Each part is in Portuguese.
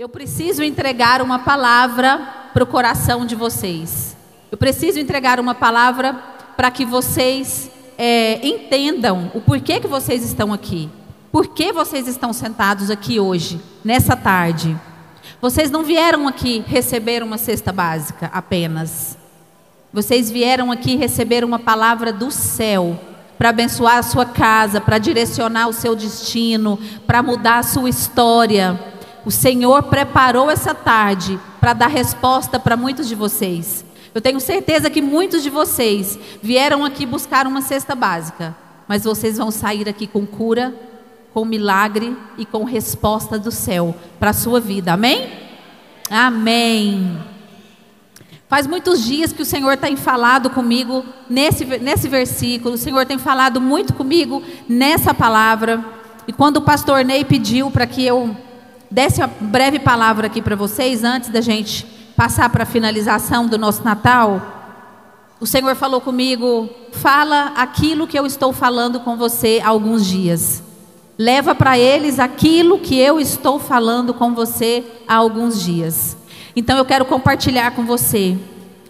Eu preciso entregar uma palavra para o coração de vocês. Eu preciso entregar uma palavra para que vocês é, entendam o porquê que vocês estão aqui. Por que vocês estão sentados aqui hoje, nessa tarde? Vocês não vieram aqui receber uma cesta básica apenas. Vocês vieram aqui receber uma palavra do céu para abençoar a sua casa, para direcionar o seu destino, para mudar a sua história o Senhor preparou essa tarde para dar resposta para muitos de vocês. Eu tenho certeza que muitos de vocês vieram aqui buscar uma cesta básica, mas vocês vão sair aqui com cura, com milagre e com resposta do céu para a sua vida. Amém? Amém. Faz muitos dias que o Senhor tem falado comigo nesse, nesse versículo, o Senhor tem falado muito comigo nessa palavra. E quando o pastor Ney pediu para que eu desse uma breve palavra aqui para vocês, antes da gente passar para a finalização do nosso Natal. O Senhor falou comigo: fala aquilo que eu estou falando com você há alguns dias. Leva para eles aquilo que eu estou falando com você há alguns dias. Então eu quero compartilhar com você.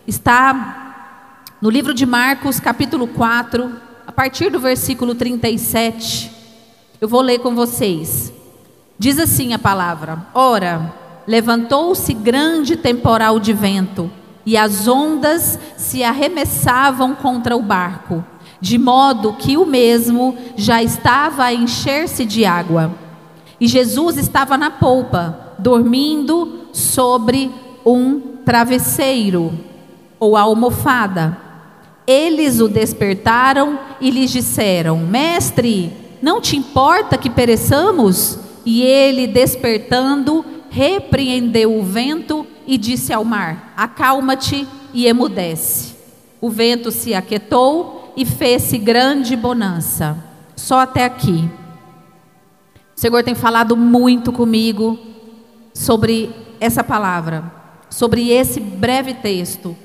Está no livro de Marcos, capítulo 4, a partir do versículo 37. Eu vou ler com vocês. Diz assim a palavra: Ora, levantou-se grande temporal de vento, e as ondas se arremessavam contra o barco, de modo que o mesmo já estava a encher-se de água. E Jesus estava na polpa, dormindo sobre um travesseiro ou almofada. Eles o despertaram e lhes disseram: Mestre, não te importa que pereçamos? E ele, despertando, repreendeu o vento e disse ao mar: Acalma-te e emudece. O vento se aquietou e fez-se grande bonança. Só até aqui. O Senhor tem falado muito comigo sobre essa palavra, sobre esse breve texto.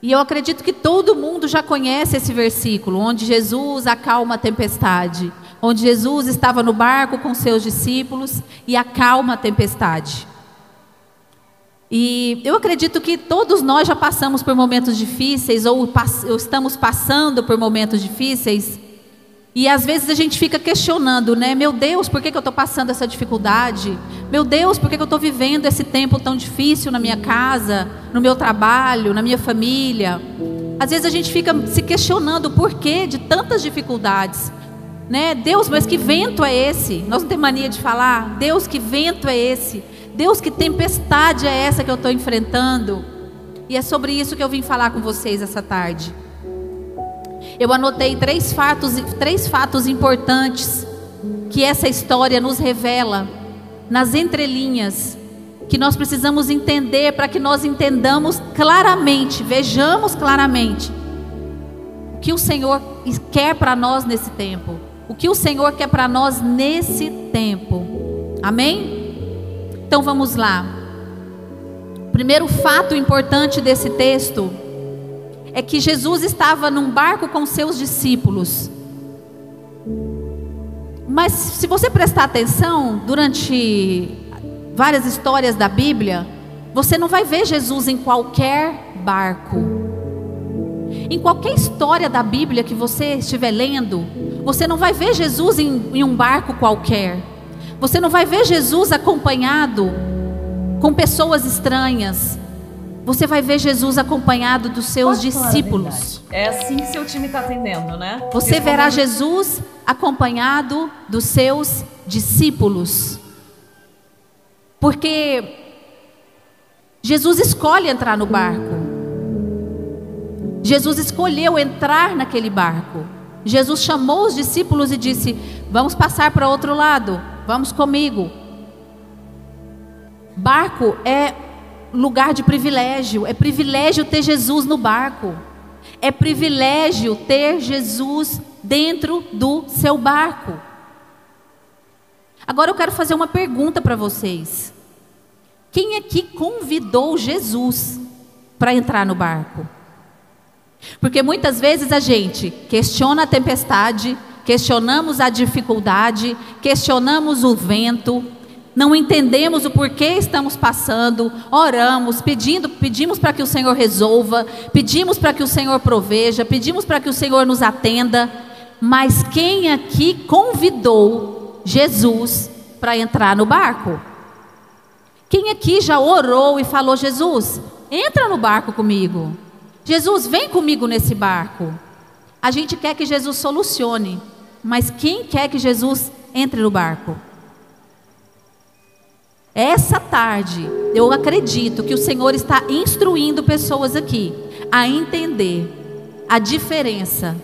E eu acredito que todo mundo já conhece esse versículo, onde Jesus acalma a tempestade onde Jesus estava no barco com seus discípulos e acalma a tempestade. E eu acredito que todos nós já passamos por momentos difíceis ou, pass ou estamos passando por momentos difíceis. E às vezes a gente fica questionando, né? Meu Deus, por que, que eu estou passando essa dificuldade? Meu Deus, por que, que eu estou vivendo esse tempo tão difícil na minha casa, no meu trabalho, na minha família? Às vezes a gente fica se questionando o porquê de tantas dificuldades. Né? Deus, mas que vento é esse? Nós não temos mania de falar, Deus, que vento é esse? Deus, que tempestade é essa que eu estou enfrentando? E é sobre isso que eu vim falar com vocês essa tarde. Eu anotei três fatos, três fatos importantes que essa história nos revela nas entrelinhas, que nós precisamos entender para que nós entendamos claramente, vejamos claramente o que o Senhor quer para nós nesse tempo o que o Senhor quer para nós nesse tempo. Amém? Então vamos lá. Primeiro fato importante desse texto é que Jesus estava num barco com seus discípulos. Mas se você prestar atenção, durante várias histórias da Bíblia, você não vai ver Jesus em qualquer barco. Em qualquer história da Bíblia que você estiver lendo, você não vai ver Jesus em, em um barco qualquer. Você não vai ver Jesus acompanhado com pessoas estranhas. Você vai ver Jesus acompanhado dos seus Pode discípulos. É assim que seu time está atendendo, né? Você verá Jesus acompanhado dos seus discípulos. Porque Jesus escolhe entrar no barco. Jesus escolheu entrar naquele barco. Jesus chamou os discípulos e disse: Vamos passar para outro lado, vamos comigo. Barco é lugar de privilégio, é privilégio ter Jesus no barco, é privilégio ter Jesus dentro do seu barco. Agora eu quero fazer uma pergunta para vocês: quem aqui convidou Jesus para entrar no barco? Porque muitas vezes a gente questiona a tempestade, questionamos a dificuldade, questionamos o vento, não entendemos o porquê estamos passando, oramos, pedindo, pedimos para que o Senhor resolva, pedimos para que o Senhor proveja, pedimos para que o Senhor nos atenda, mas quem aqui convidou Jesus para entrar no barco? Quem aqui já orou e falou: Jesus, entra no barco comigo? Jesus, vem comigo nesse barco. A gente quer que Jesus solucione, mas quem quer que Jesus entre no barco? Essa tarde, eu acredito que o Senhor está instruindo pessoas aqui a entender a diferença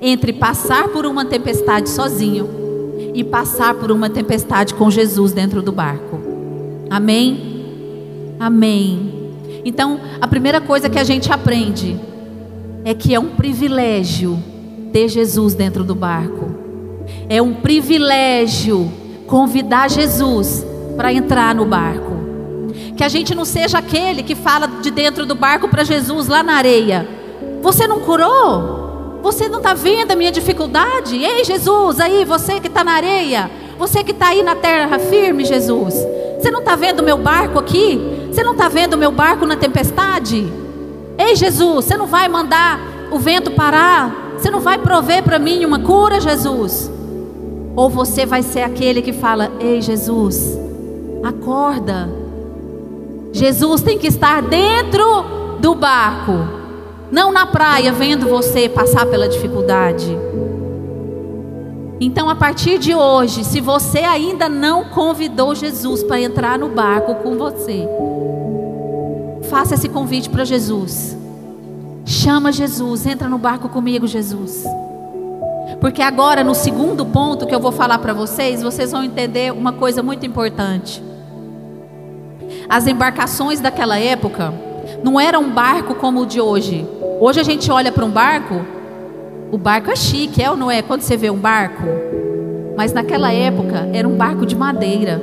entre passar por uma tempestade sozinho e passar por uma tempestade com Jesus dentro do barco. Amém? Amém. Então, a primeira coisa que a gente aprende é que é um privilégio ter Jesus dentro do barco. É um privilégio convidar Jesus para entrar no barco. Que a gente não seja aquele que fala de dentro do barco para Jesus lá na areia. Você não curou? Você não está vendo a minha dificuldade? Ei, Jesus, aí, você que está na areia, você que está aí na terra firme, Jesus. Você não está vendo o meu barco aqui? Você não está vendo o meu barco na tempestade? Ei, Jesus, você não vai mandar o vento parar? Você não vai prover para mim uma cura, Jesus? Ou você vai ser aquele que fala: Ei, Jesus, Acorda. Jesus tem que estar dentro do barco, não na praia vendo você passar pela dificuldade. Então, a partir de hoje, se você ainda não convidou Jesus para entrar no barco com você, faça esse convite para Jesus. Chama Jesus, entra no barco comigo, Jesus. Porque agora, no segundo ponto que eu vou falar para vocês, vocês vão entender uma coisa muito importante. As embarcações daquela época não eram um barco como o de hoje. Hoje a gente olha para um barco, o barco é chique, é ou não é? Quando você vê um barco. Mas naquela época era um barco de madeira.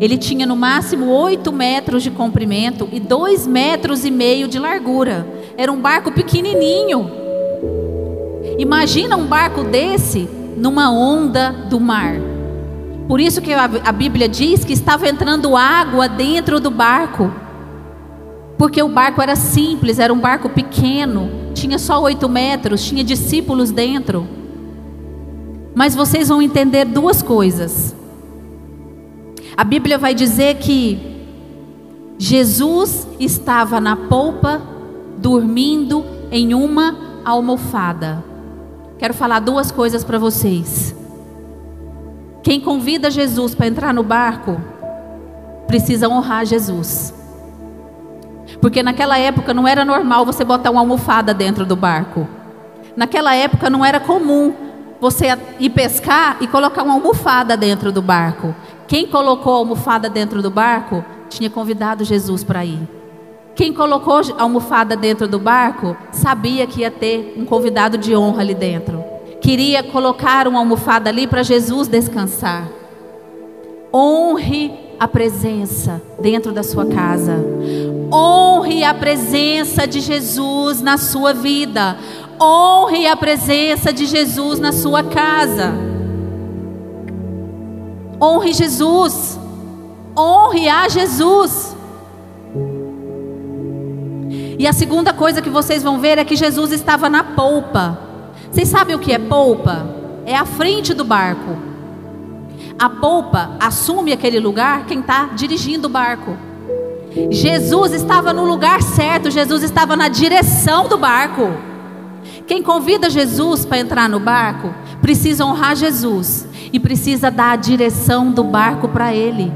Ele tinha no máximo 8 metros de comprimento e 2 metros e meio de largura. Era um barco pequenininho. Imagina um barco desse numa onda do mar. Por isso que a Bíblia diz que estava entrando água dentro do barco. Porque o barco era simples, era um barco pequeno, tinha só oito metros, tinha discípulos dentro. Mas vocês vão entender duas coisas. A Bíblia vai dizer que Jesus estava na polpa, dormindo em uma almofada. Quero falar duas coisas para vocês. Quem convida Jesus para entrar no barco, precisa honrar Jesus. Porque naquela época não era normal você botar uma almofada dentro do barco. Naquela época não era comum você ir pescar e colocar uma almofada dentro do barco. Quem colocou a almofada dentro do barco tinha convidado Jesus para ir. Quem colocou a almofada dentro do barco sabia que ia ter um convidado de honra ali dentro. Queria colocar uma almofada ali para Jesus descansar. Honre a presença dentro da sua casa. Honre a presença de Jesus na sua vida. Honre a presença de Jesus na sua casa. Honre Jesus. Honre a Jesus. E a segunda coisa que vocês vão ver é que Jesus estava na polpa. Vocês sabem o que é polpa? É a frente do barco. A polpa assume aquele lugar quem está dirigindo o barco. Jesus estava no lugar certo, Jesus estava na direção do barco. Quem convida Jesus para entrar no barco precisa honrar Jesus e precisa dar a direção do barco para ele.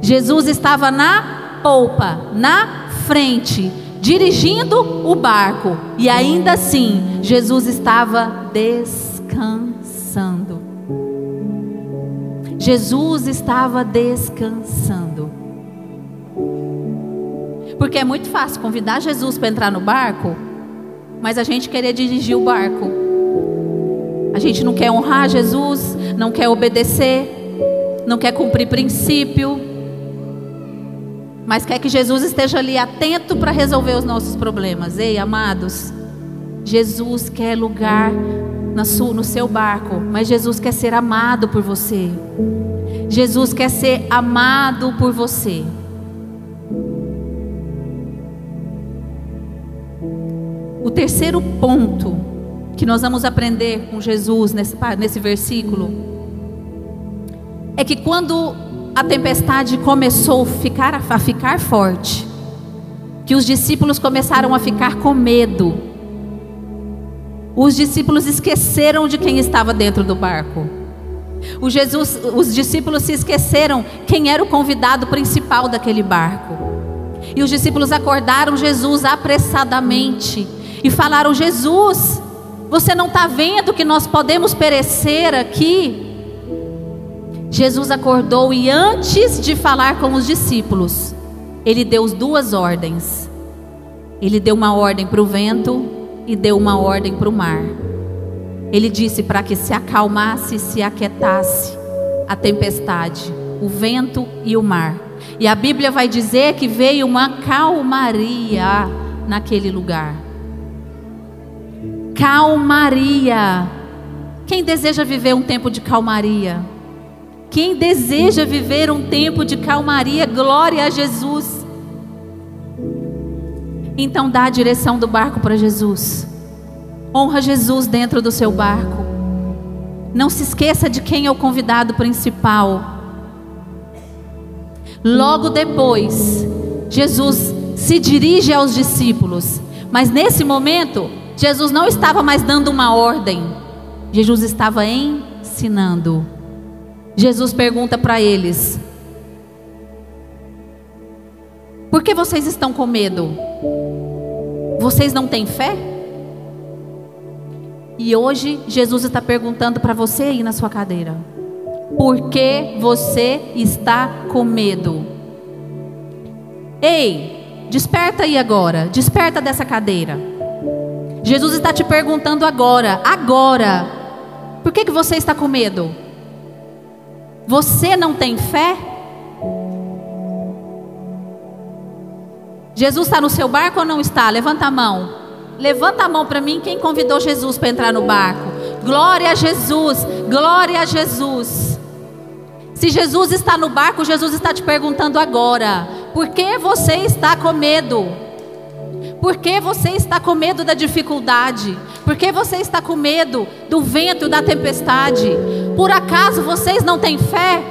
Jesus estava na polpa, na frente, dirigindo o barco, e ainda assim Jesus estava descansando. Jesus estava descansando. Porque é muito fácil convidar Jesus para entrar no barco, mas a gente querer dirigir o barco. A gente não quer honrar Jesus, não quer obedecer, não quer cumprir princípio mas quer que Jesus esteja ali atento para resolver os nossos problemas. Ei, amados, Jesus quer lugar no seu barco, mas Jesus quer ser amado por você. Jesus quer ser amado por você. O terceiro ponto que nós vamos aprender com Jesus nesse, nesse versículo é que quando a tempestade começou a ficar, a ficar forte, que os discípulos começaram a ficar com medo, os discípulos esqueceram de quem estava dentro do barco. Jesus, os discípulos se esqueceram quem era o convidado principal daquele barco. E os discípulos acordaram Jesus apressadamente e falaram: Jesus, você não está vendo que nós podemos perecer aqui? Jesus acordou e antes de falar com os discípulos, ele deu duas ordens. Ele deu uma ordem para o vento e deu uma ordem para o mar. Ele disse para que se acalmasse e se aquietasse a tempestade, o vento e o mar. E a Bíblia vai dizer que veio uma calmaria naquele lugar calmaria. Quem deseja viver um tempo de calmaria? Quem deseja viver um tempo de calmaria, glória a Jesus. Então dá a direção do barco para Jesus. Honra Jesus dentro do seu barco. Não se esqueça de quem é o convidado principal. Logo depois, Jesus se dirige aos discípulos, mas nesse momento, Jesus não estava mais dando uma ordem, Jesus estava ensinando. Jesus pergunta para eles: Por que vocês estão com medo? Vocês não têm fé? E hoje Jesus está perguntando para você aí na sua cadeira: Por que você está com medo? Ei, desperta aí agora, desperta dessa cadeira. Jesus está te perguntando agora, agora, por que, que você está com medo? Você não tem fé? Jesus está no seu barco ou não está? Levanta a mão. Levanta a mão para mim quem convidou Jesus para entrar no barco. Glória a Jesus, glória a Jesus. Se Jesus está no barco, Jesus está te perguntando agora: por que você está com medo? Por que você está com medo da dificuldade? Por que você está com medo do vento e da tempestade? Por acaso vocês não têm fé?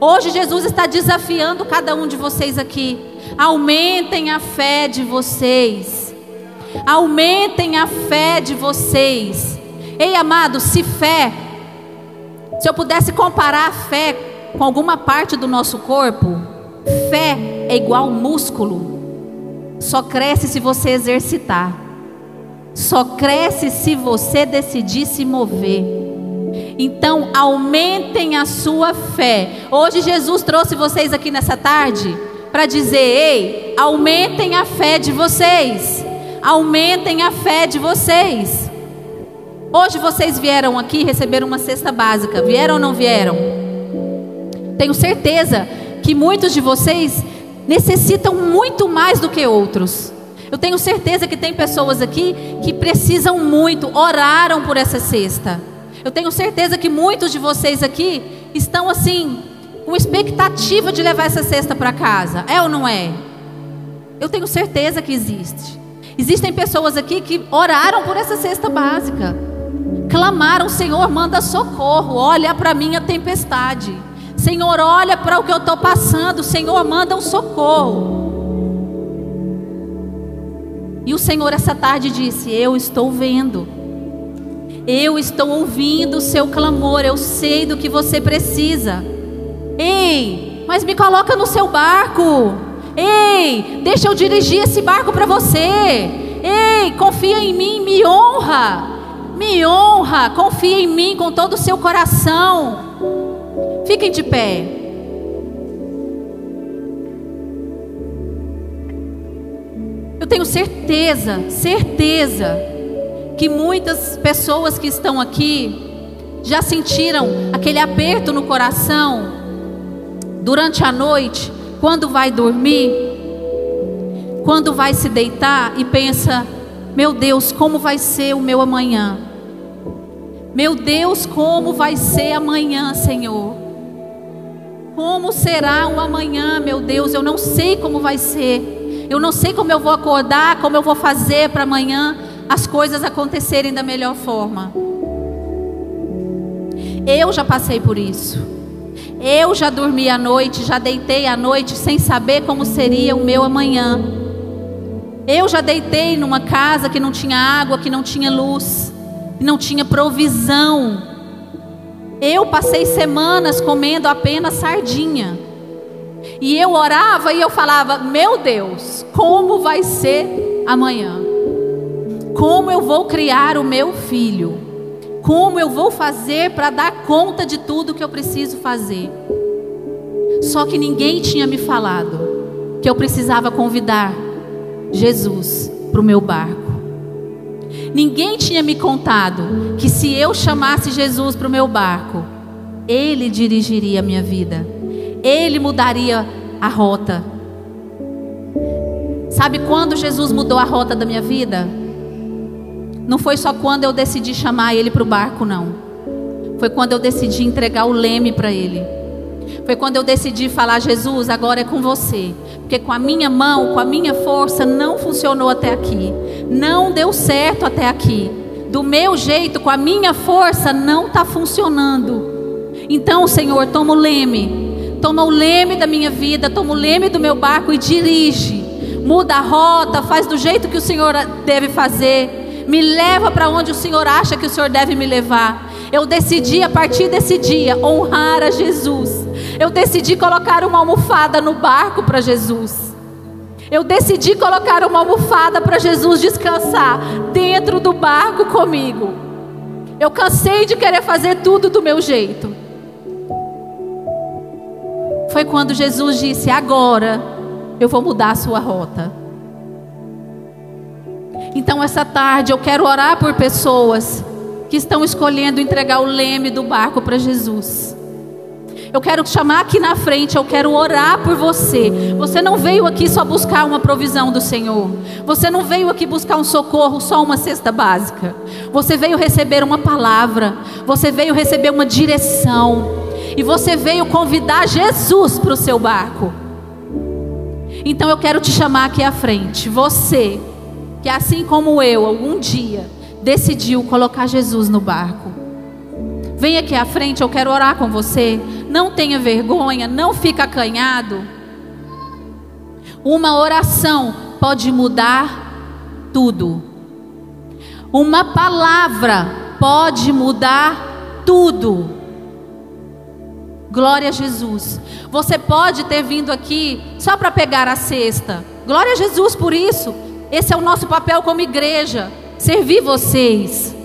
Hoje Jesus está desafiando cada um de vocês aqui. Aumentem a fé de vocês. Aumentem a fé de vocês. Ei, amado, se fé, se eu pudesse comparar a fé com alguma parte do nosso corpo, fé é igual músculo. Só cresce se você exercitar. Só cresce se você decidir se mover. Então, aumentem a sua fé. Hoje, Jesus trouxe vocês aqui nessa tarde para dizer: ei, aumentem a fé de vocês. Aumentem a fé de vocês. Hoje vocês vieram aqui receber uma cesta básica. Vieram ou não vieram? Tenho certeza que muitos de vocês necessitam muito mais do que outros. Eu tenho certeza que tem pessoas aqui que precisam muito, oraram por essa cesta. Eu tenho certeza que muitos de vocês aqui estão assim, com expectativa de levar essa cesta para casa. É ou não é? Eu tenho certeza que existe. Existem pessoas aqui que oraram por essa cesta básica. Clamaram, Senhor, manda socorro, olha para a minha tempestade. Senhor, olha para o que eu estou passando. Senhor, manda um socorro. E o Senhor essa tarde disse: Eu estou vendo. Eu estou ouvindo o seu clamor. Eu sei do que você precisa. Ei, mas me coloca no seu barco. Ei, deixa eu dirigir esse barco para você. Ei, confia em mim, me honra. Me honra, confia em mim com todo o seu coração. Fiquem de pé. Eu tenho certeza, certeza, que muitas pessoas que estão aqui já sentiram aquele aperto no coração durante a noite, quando vai dormir, quando vai se deitar e pensa: meu Deus, como vai ser o meu amanhã? Meu Deus, como vai ser amanhã, Senhor? Como será o amanhã, meu Deus? Eu não sei como vai ser. Eu não sei como eu vou acordar, como eu vou fazer para amanhã as coisas acontecerem da melhor forma. Eu já passei por isso. Eu já dormi à noite, já deitei à noite sem saber como seria o meu amanhã. Eu já deitei numa casa que não tinha água, que não tinha luz, que não tinha provisão. Eu passei semanas comendo apenas sardinha. E eu orava e eu falava: Meu Deus, como vai ser amanhã? Como eu vou criar o meu filho? Como eu vou fazer para dar conta de tudo que eu preciso fazer? Só que ninguém tinha me falado que eu precisava convidar Jesus para o meu barco. Ninguém tinha me contado que se eu chamasse Jesus para o meu barco, Ele dirigiria a minha vida, Ele mudaria a rota. Sabe quando Jesus mudou a rota da minha vida? Não foi só quando eu decidi chamar ele para o barco, não. Foi quando eu decidi entregar o leme para ele. Foi quando eu decidi falar: Jesus, agora é com você. Porque com a minha mão, com a minha força, não funcionou até aqui. Não deu certo até aqui. Do meu jeito, com a minha força, não está funcionando. Então, Senhor, toma o leme. Toma o leme da minha vida, toma o leme do meu barco e dirige. Muda a rota, faz do jeito que o Senhor deve fazer me leva para onde o Senhor acha que o Senhor deve me levar. Eu decidi a partir desse dia honrar a Jesus. Eu decidi colocar uma almofada no barco para Jesus. Eu decidi colocar uma almofada para Jesus descansar dentro do barco comigo. Eu cansei de querer fazer tudo do meu jeito. Foi quando Jesus disse: Agora eu vou mudar a sua rota. Então, essa tarde, eu quero orar por pessoas que estão escolhendo entregar o leme do barco para Jesus. Eu quero chamar aqui na frente, eu quero orar por você. Você não veio aqui só buscar uma provisão do Senhor. Você não veio aqui buscar um socorro, só uma cesta básica. Você veio receber uma palavra. Você veio receber uma direção. E você veio convidar Jesus para o seu barco. Então eu quero te chamar aqui à frente. Você que assim como eu, algum dia, decidiu colocar Jesus no barco. Vem aqui à frente, eu quero orar com você. Não tenha vergonha, não fica acanhado. Uma oração pode mudar tudo. Uma palavra pode mudar tudo. Glória a Jesus. Você pode ter vindo aqui só para pegar a cesta. Glória a Jesus por isso. Esse é o nosso papel como igreja, servir vocês.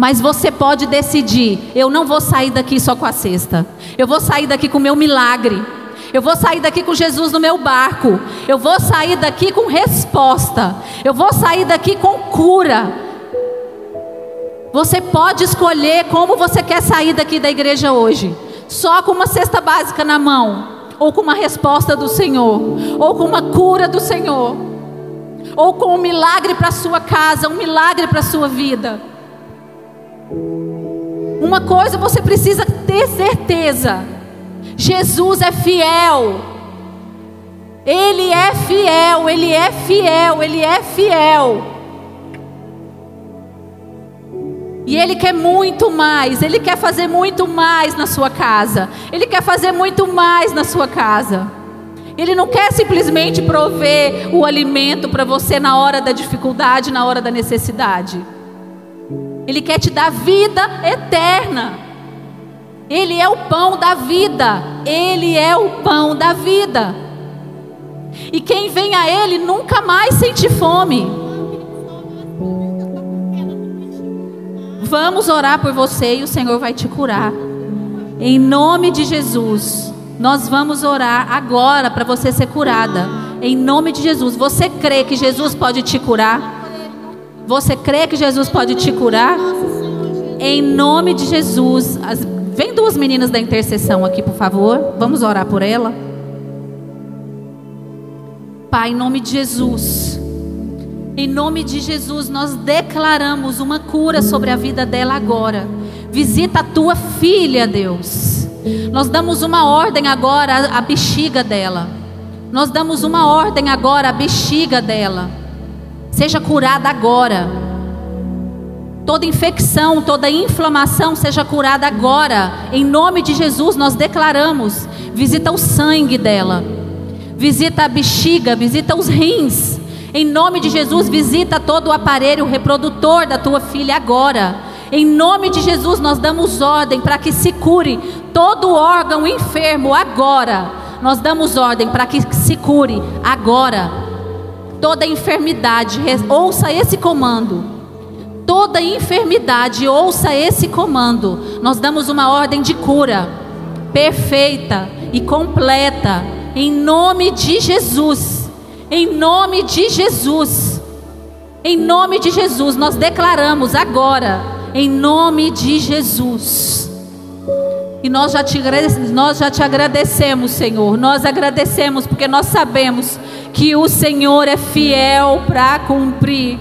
Mas você pode decidir: eu não vou sair daqui só com a cesta. Eu vou sair daqui com o meu milagre. Eu vou sair daqui com Jesus no meu barco. Eu vou sair daqui com resposta. Eu vou sair daqui com cura. Você pode escolher como você quer sair daqui da igreja hoje. Só com uma cesta básica na mão, ou com uma resposta do Senhor, ou com uma cura do Senhor ou com um milagre para sua casa, um milagre para sua vida. Uma coisa você precisa ter certeza: Jesus é fiel. Ele é fiel, ele é fiel, ele é fiel. E Ele quer muito mais, Ele quer fazer muito mais na sua casa, Ele quer fazer muito mais na sua casa. Ele não quer simplesmente prover o alimento para você na hora da dificuldade, na hora da necessidade. Ele quer te dar vida eterna. Ele é o pão da vida. Ele é o pão da vida. E quem vem a Ele nunca mais sente fome. Vamos orar por você e o Senhor vai te curar. Em nome de Jesus. Nós vamos orar agora para você ser curada. Em nome de Jesus. Você crê que Jesus pode te curar? Você crê que Jesus pode te curar? Em nome de Jesus. As... Vem duas meninas da intercessão aqui, por favor. Vamos orar por ela. Pai, em nome de Jesus. Em nome de Jesus, nós declaramos uma cura sobre a vida dela agora. Visita a tua filha, Deus. Nós damos uma ordem agora à bexiga dela. Nós damos uma ordem agora à bexiga dela. Seja curada agora. Toda infecção, toda inflamação seja curada agora. Em nome de Jesus, nós declaramos. Visita o sangue dela. Visita a bexiga, visita os rins em nome de Jesus, visita todo o aparelho reprodutor da tua filha agora. Em nome de Jesus, nós damos ordem para que se cure todo órgão enfermo agora. Nós damos ordem para que se cure agora. Toda enfermidade, ouça esse comando. Toda enfermidade, ouça esse comando. Nós damos uma ordem de cura perfeita e completa, em nome de Jesus. Em nome de Jesus. Em nome de Jesus, nós declaramos agora, em nome de Jesus. E nós já, te, nós já te agradecemos, Senhor. Nós agradecemos porque nós sabemos que o Senhor é fiel para cumprir.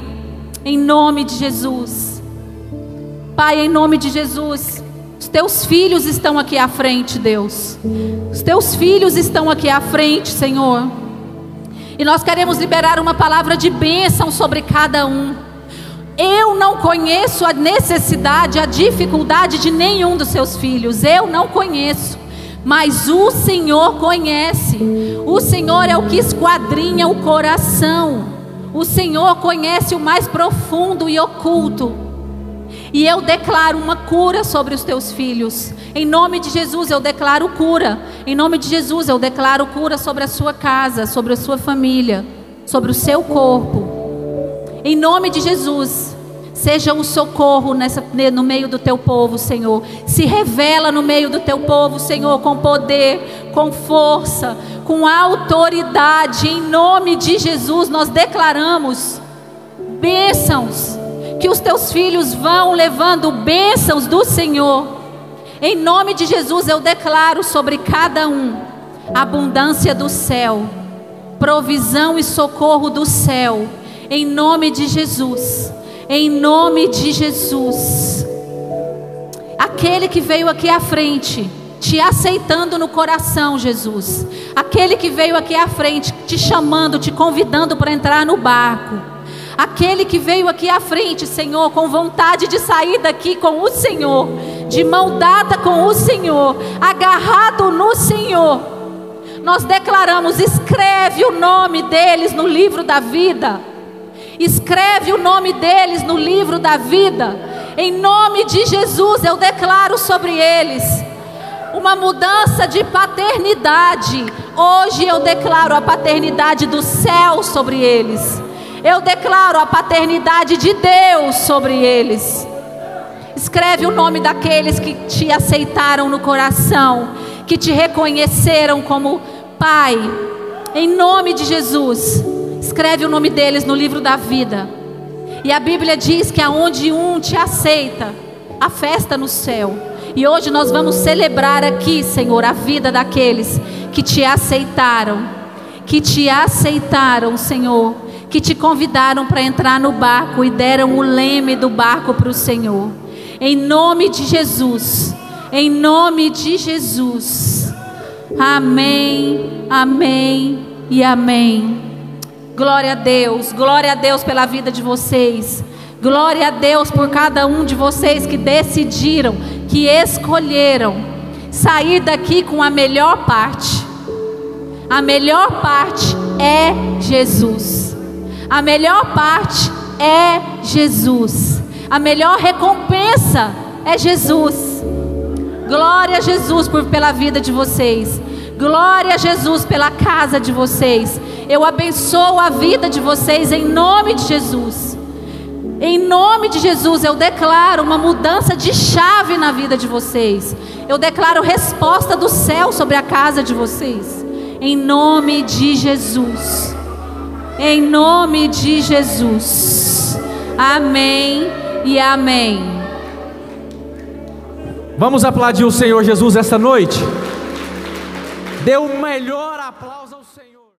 Em nome de Jesus. Pai, em nome de Jesus. Os teus filhos estão aqui à frente, Deus. Os teus filhos estão aqui à frente, Senhor. E nós queremos liberar uma palavra de bênção sobre cada um. Eu não conheço a necessidade, a dificuldade de nenhum dos seus filhos. Eu não conheço. Mas o Senhor conhece. O Senhor é o que esquadrinha o coração. O Senhor conhece o mais profundo e oculto. E eu declaro uma cura sobre os teus filhos. Em nome de Jesus eu declaro cura. Em nome de Jesus eu declaro cura sobre a sua casa, sobre a sua família, sobre o seu corpo. Em nome de Jesus, seja o socorro nessa, no meio do teu povo, Senhor. Se revela no meio do teu povo, Senhor, com poder, com força, com autoridade. Em nome de Jesus nós declaramos bênçãos que os teus filhos vão levando bênçãos do Senhor. Em nome de Jesus eu declaro sobre cada um abundância do céu, provisão e socorro do céu. Em nome de Jesus. Em nome de Jesus. Aquele que veio aqui à frente, te aceitando no coração, Jesus. Aquele que veio aqui à frente, te chamando, te convidando para entrar no barco Aquele que veio aqui à frente, Senhor, com vontade de sair daqui com o Senhor, de mão dada com o Senhor, agarrado no Senhor. Nós declaramos: escreve o nome deles no livro da vida. Escreve o nome deles no livro da vida. Em nome de Jesus, eu declaro sobre eles uma mudança de paternidade. Hoje eu declaro a paternidade do céu sobre eles. Eu declaro a paternidade de Deus sobre eles. Escreve o nome daqueles que te aceitaram no coração, que te reconheceram como Pai. Em nome de Jesus, escreve o nome deles no livro da vida. E a Bíblia diz que aonde um te aceita, a festa no céu. E hoje nós vamos celebrar aqui, Senhor, a vida daqueles que te aceitaram, que te aceitaram, Senhor que te convidaram para entrar no barco e deram o leme do barco para o Senhor. Em nome de Jesus. Em nome de Jesus. Amém, amém e amém. Glória a Deus, glória a Deus pela vida de vocês. Glória a Deus por cada um de vocês que decidiram, que escolheram sair daqui com a melhor parte. A melhor parte é Jesus. A melhor parte é Jesus. A melhor recompensa é Jesus. Glória a Jesus por, pela vida de vocês. Glória a Jesus pela casa de vocês. Eu abençoo a vida de vocês em nome de Jesus. Em nome de Jesus, eu declaro uma mudança de chave na vida de vocês. Eu declaro resposta do céu sobre a casa de vocês. Em nome de Jesus em nome de Jesus. Amém e amém. Vamos aplaudir o Senhor Jesus esta noite. Dê o melhor aplauso.